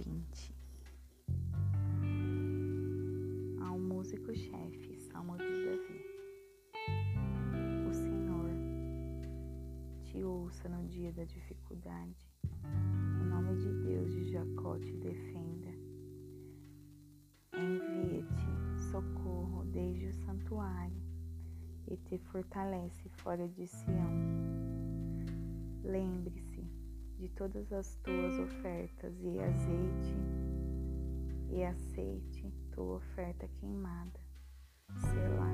seguinte. Ao músico-chefe, Salmo de Davi. O Senhor te ouça no dia da dificuldade. O nome de Deus de Jacó te defenda. Envia-te socorro desde o santuário e te fortalece fora de Sião. Lembre-se de todas as tuas ofertas e azeite e aceite tua oferta queimada. Selá.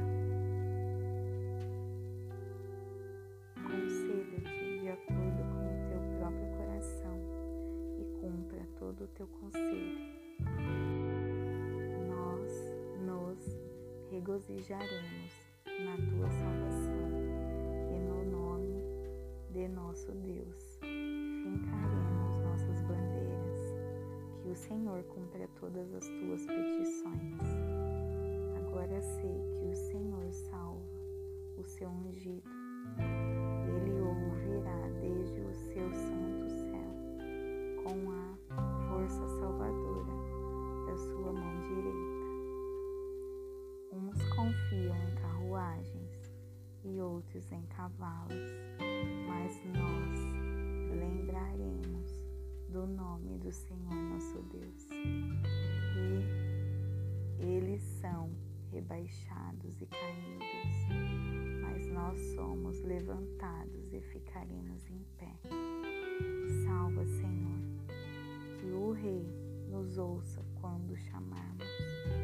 Conceda-te de acordo com o teu próprio coração e cumpra todo o teu conselho. Nós nos regozijaremos na tua salvação e no nome de nosso Deus fincaremos nossas bandeiras. Que o Senhor cumpra todas as tuas petições. Agora sei que o Senhor salva o seu ungido. Ele ouvirá desde o seu santo céu, com a força salvadora da sua mão direita. Uns confiam em carruagens e outros em cavalos, mas nós Senhor nosso Deus. E eles são rebaixados e caídos, mas nós somos levantados e ficaremos em pé. Salva, Senhor, que o Rei nos ouça quando chamarmos.